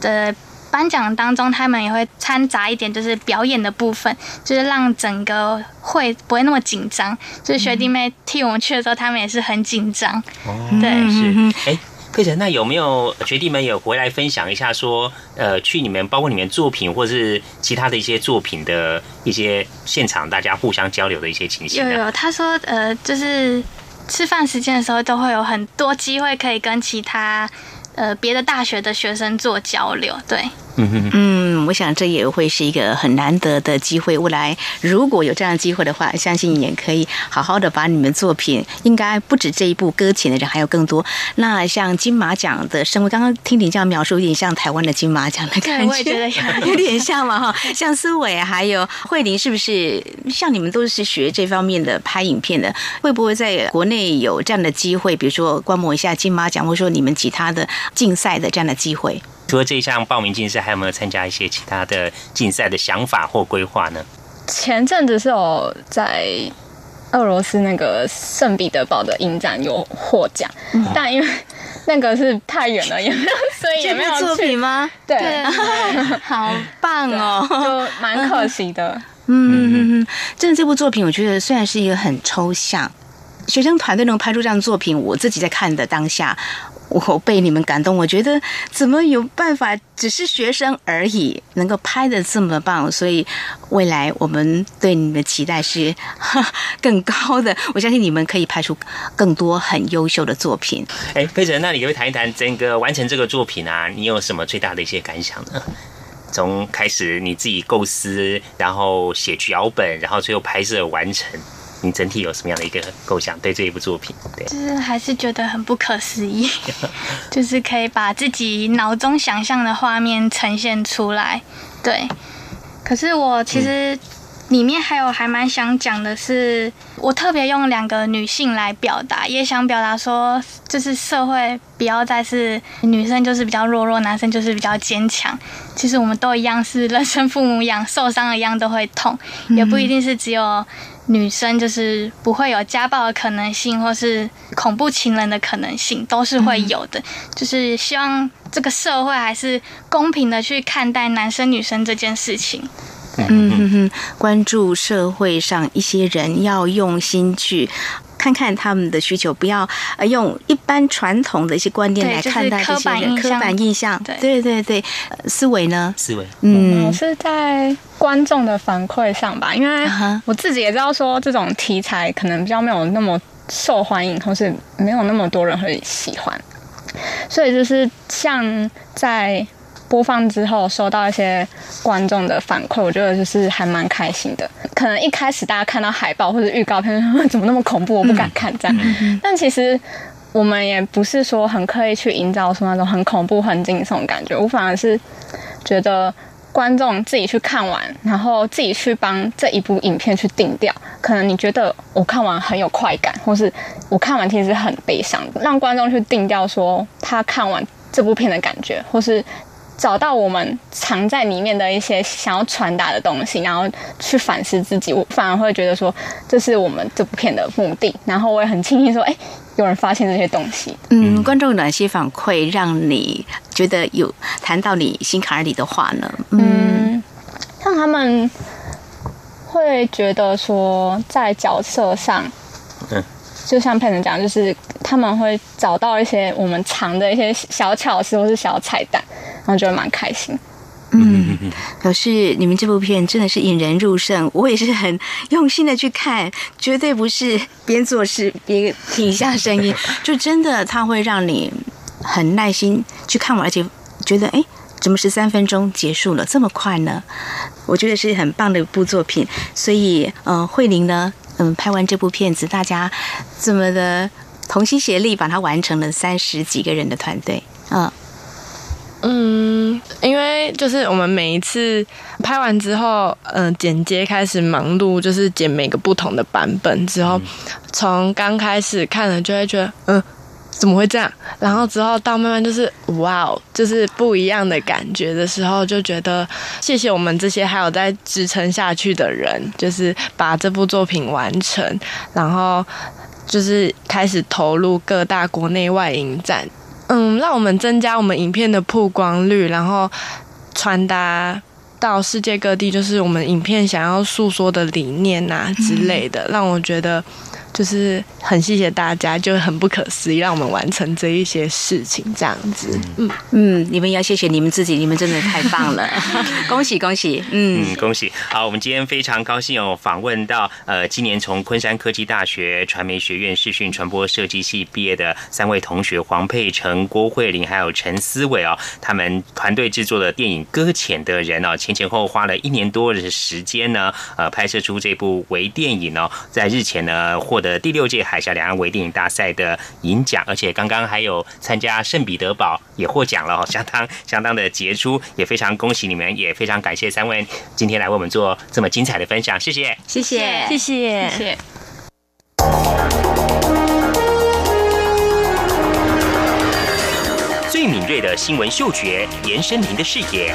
的颁奖当中，他们也会掺杂一点，就是表演的部分，就是让整个会不会那么紧张。就是学弟妹替我们去的时候，他们也是很紧张。对，是哎。佩晨，那有没有学弟们有回来分享一下，说呃，去你们包括你们作品或是其他的一些作品的一些现场，大家互相交流的一些情形？有有，他说呃，就是吃饭时间的时候，都会有很多机会可以跟其他呃别的大学的学生做交流，对。嗯嗯我想这也会是一个很难得的机会。未来如果有这样的机会的话，相信也可以好好的把你们作品，应该不止这一部搁浅的人还有更多。那像金马奖的身位，刚刚听你这样描述，有点像台湾的金马奖的感觉，我也觉得 [laughs] 有点像嘛哈。像苏伟还有慧玲，是不是像你们都是学这方面的拍影片的？会不会在国内有这样的机会，比如说观摩一下金马奖，或者说你们其他的竞赛的这样的机会？除了这项报名竞赛，还有没有参加一些其他的竞赛的想法或规划呢？前阵子是有在俄罗斯那个圣彼得堡的影展有获奖，但因为 [laughs] 那个是太远了，也没有，所以也没有作品吗？[laughs] 对，[laughs] 好棒哦，就蛮可惜的。嗯，真的这部作品，我觉得虽然是一个很抽象，学生团队能拍出这样的作品，我自己在看的当下。我被你们感动，我觉得怎么有办法只是学生而已，能够拍的这么棒，所以未来我们对你们的期待是更高的。我相信你们可以拍出更多很优秀的作品。[laughs] 哎，飞哲，那你可不可以谈一谈整个完成这个作品啊？你有什么最大的一些感想呢？[laughs] 从开始你自己构思，然后写脚本，然后最后拍摄完成。你整体有什么样的一个构想？对这一部作品，对，就是还是觉得很不可思议，[laughs] 就是可以把自己脑中想象的画面呈现出来。对，可是我其实里面还有还蛮想讲的是，我特别用两个女性来表达，也想表达说，就是社会不要再是女生就是比较弱弱，男生就是比较坚强。其实我们都一样，是人生父母养，受伤了一样都会痛，也不一定是只有。女生就是不会有家暴的可能性，或是恐怖情人的可能性，都是会有的。就是希望这个社会还是公平的去看待男生女生这件事情。嗯哼哼，关注社会上一些人，要用心去。看看他们的需求，不要呃用一般传统的一些观念来看待这些人刻板印象。对对对，思维呢？思维，嗯，是在观众的反馈上吧，因为我自己也知道说这种题材可能比较没有那么受欢迎，或是没有那么多人会喜欢，所以就是像在。播放之后收到一些观众的反馈，我觉得就是还蛮开心的。可能一开始大家看到海报或者预告片，[laughs] 怎么那么恐怖，我不敢看这样。但其实我们也不是说很刻意去营造出那种很恐怖、很惊悚的感觉。我反而是觉得观众自己去看完，然后自己去帮这一部影片去定调。可能你觉得我看完很有快感，或是我看完其实很悲伤，让观众去定调说他看完这部片的感觉，或是。找到我们藏在里面的一些想要传达的东西，然后去反思自己。我反而会觉得说，这是我们这部片的目的。然后我也很庆幸说，哎，有人发现这些东西。嗯，观众哪些反馈让你觉得有谈到你心坎里的话呢？嗯，像他们会觉得说，在角色上，嗯，就像佩人讲，就是他们会找到一些我们藏的一些小巧思或是小彩蛋。然后觉得蛮开心，嗯，表示你们这部片真的是引人入胜，我也是很用心的去看，绝对不是边做事边听一下声音，就真的它会让你很耐心去看完，而且觉得哎，怎么十三分钟结束了这么快呢？我觉得是很棒的一部作品，所以嗯，慧玲呢，嗯，拍完这部片子，大家这么的同心协力把它完成了，三十几个人的团队，嗯。嗯，因为就是我们每一次拍完之后，嗯，剪接开始忙碌，就是剪每个不同的版本之后，从刚开始看了就会觉得，嗯，怎么会这样？然后之后到慢慢就是哇哦，就是不一样的感觉的时候，就觉得谢谢我们这些还有在支撑下去的人，就是把这部作品完成，然后就是开始投入各大国内外影展。嗯，让我们增加我们影片的曝光率，然后传达到世界各地，就是我们影片想要诉说的理念啊之类的，让我觉得。就是很谢谢大家，就很不可思议，让我们完成这一些事情，这样子。嗯嗯，你们要谢谢你们自己，你们真的太棒了，[laughs] 恭喜恭喜！嗯，恭喜！好，我们今天非常高兴哦，访问到呃，今年从昆山科技大学传媒学院视讯传播设计系毕业的三位同学黄佩成、郭慧玲还有陈思伟哦，他们团队制作的电影《搁浅的人》哦，前前后花了一年多的时间呢，呃，拍摄出这部微电影哦，在日前呢获。获得第六届海峡两岸微电影大赛的银奖，而且刚刚还有参加圣彼得堡也获奖了，相当相当的杰出，也非常恭喜你们，也非常感谢三位今天来为我们做这么精彩的分享，谢谢，谢谢，谢谢，谢谢。最敏锐的新闻嗅觉，延伸您的视野。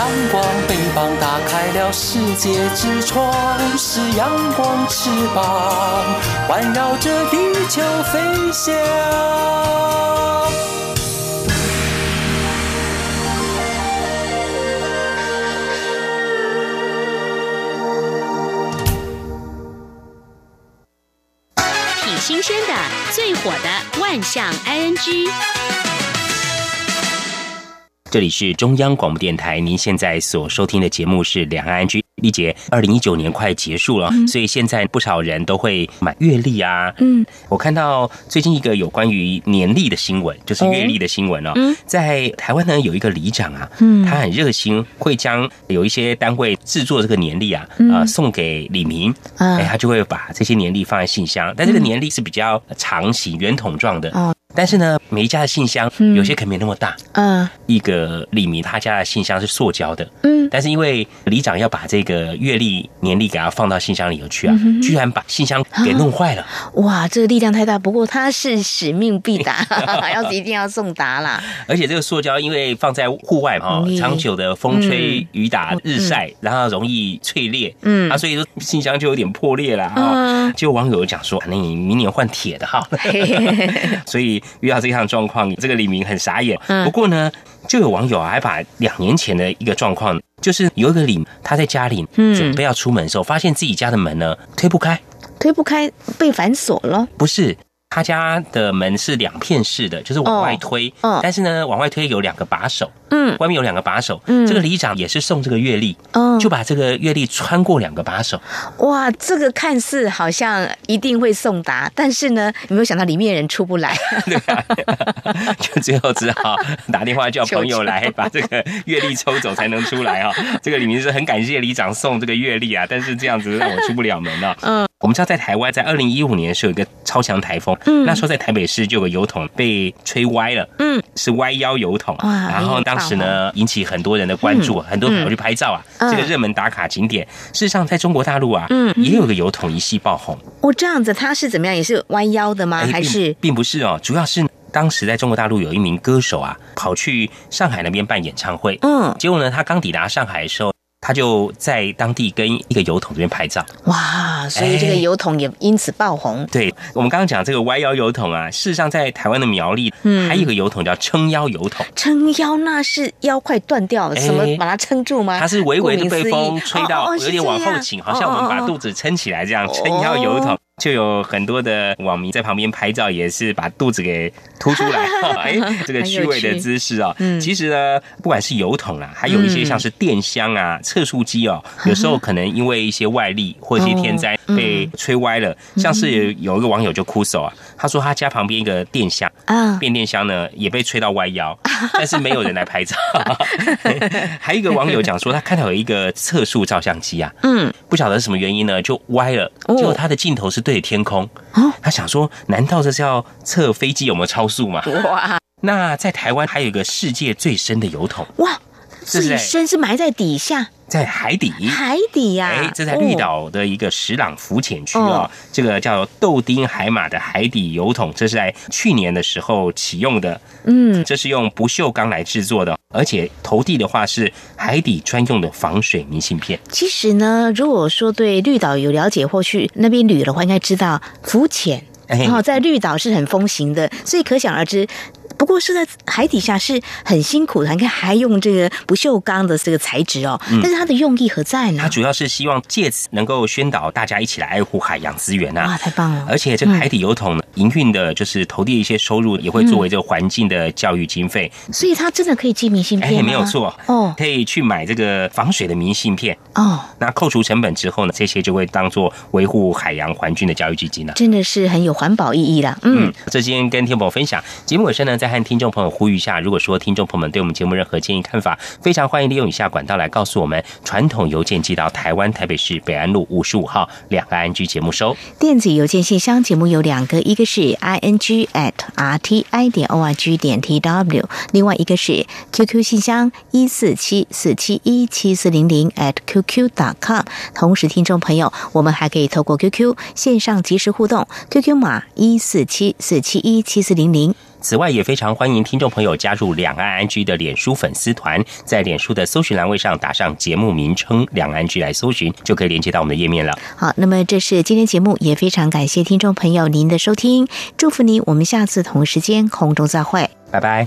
阳光，翅膀打开了世界之窗；是阳光，翅膀环绕着地球飞翔。挺新鲜的，最火的万象 ING。这里是中央广播电台，您现在所收听的节目是《两岸 ING》。丽姐，二零一九年快结束了，所以现在不少人都会买月历啊。嗯，我看到最近一个有关于年历的新闻，就是月历的新闻哦。在台湾呢，有一个里长啊，嗯，他很热心，会将有一些单位制作这个年历啊，啊，送给李明，哎，他就会把这些年历放在信箱，但这个年历是比较长形、圆筒状的。哦。但是呢，每一家的信箱有些可能没那么大。嗯，一个李明他家的信箱是塑胶的。嗯，但是因为里长要把这个月历年历给他放到信箱里头去啊，居然把信箱给弄坏了。哇，这个力量太大。不过他是使命必达，[laughs] 要一定要送达啦。而且这个塑胶因为放在户外嘛，长久的风吹雨打日晒，然后容易脆裂。嗯，啊，所以说信箱就有点破裂了啊。就网友讲说，那你明年换铁的哈。[laughs] 所以。遇到这样状况，这个李明很傻眼。不过呢，就有网友还把两年前的一个状况，就是有一个李他在家里准备要出门的时候，发现自己家的门呢推不开，推不开被反锁了。不是。他家的门是两片式的，就是往外推，但是呢，往外推有两个把手，嗯，外面有两个把手，嗯，这个里长也是送这个月历，嗯，就把这个月历穿过两个把手，哇，这个看似好像一定会送达，但是呢，有没有想到里面人出不来，[laughs] 对啊，就最后只好打电话叫朋友来把这个月历抽走才能出来啊，这个里面是很感谢里长送这个月历啊，但是这样子让我出不了门了，嗯。我们知道，在台湾，在二零一五年是有一个超强台风，嗯，那时候在台北市就有个油桶被吹歪了，嗯，是歪腰油桶，然后当时呢引起很多人的关注，很多朋友去拍照啊，这个热门打卡景点。事实上，在中国大陆啊，嗯，也有个油桶一夕爆红。哦，这样子，它是怎么样？也是弯腰的吗？还是并不是哦，主要是当时在中国大陆有一名歌手啊，跑去上海那边办演唱会，嗯，结果呢，他刚抵达上海的时候。他就在当地跟一个油桶这边拍照，哇！所以这个油桶也因此爆红。对我们刚刚讲这个歪腰油桶啊，事实上在台湾的苗栗，嗯，还有一个油桶叫撑腰油桶。撑腰那是腰快断掉了，什么把它撑住吗？它是微微的被风吹到，有点往后倾，好像我们把肚子撑起来这样。撑腰油桶。就有很多的网民在旁边拍照，也是把肚子给凸出来，[laughs] 哎，这个趣味的姿势哦。其实呢，不管是油桶啊，还有一些像是电箱啊、测速机哦，[laughs] 有时候可能因为一些外力或一些天灾被吹歪了。像是有一个网友就哭手啊，他说他家旁边一个电箱啊，变电箱呢也被吹到歪腰，[laughs] 但是没有人来拍照。还有一个网友讲说，他看到有一个测速照相机啊，嗯，不晓得是什么原因呢，就歪了，结果他的镜头是对。对天空，他想说，难道这是要测飞机有没有超速吗？哇！那在台湾还有一个世界最深的油桶，哇，最深是埋在底下。在海底，海底呀！哎，这在绿岛的一个石朗浮潜区啊，这个叫豆丁海马的海底油桶，这是在去年的时候启用的。嗯，这是用不锈钢来制作的，而且投递的话是海底专用的防水明信片。其实呢，如果说对绿岛有了解或去那边旅的话，应该知道浮潜，然后在绿岛是很风行的，所以可想而知。不过是在海底下是很辛苦的，你看还用这个不锈钢的这个材质哦，但是它的用意何在呢？它主要是希望借此能够宣导大家一起来爱护海洋资源啊！哇，太棒了！而且这个海底油桶营运的就是投递一些收入，也会作为这个环境的教育经费。所以它真的可以寄明信片哎，没有错哦，可以去买这个防水的明信片哦。那扣除成本之后呢，这些就会当做维护海洋环境的教育基金了。真的是很有环保意义了。嗯，这今天跟天宝分享节目尾声呢，在。和听众朋友呼吁一下，如果说听众朋友们对我们节目任何建议看法，非常欢迎利用以下管道来告诉我们。传统邮件寄到台湾台北市北安路五十五号两个 ING 节目收。电子邮件信箱节目有两个，一个是 i n g at r t i 点 o r g 点 t w，另外一个是 QQ 信箱一四七四七一七四零零 at qq dot com。同时，听众朋友，我们还可以透过 QQ 线上即时互动，QQ 码一四七四七一七四零零。此外，也非常欢迎听众朋友加入两岸安居的脸书粉丝团，在脸书的搜寻栏位上打上节目名称“两岸居”来搜寻，就可以连接到我们的页面了。好，那么这是今天节目，也非常感谢听众朋友您的收听，祝福你，我们下次同时间空中再会，拜拜。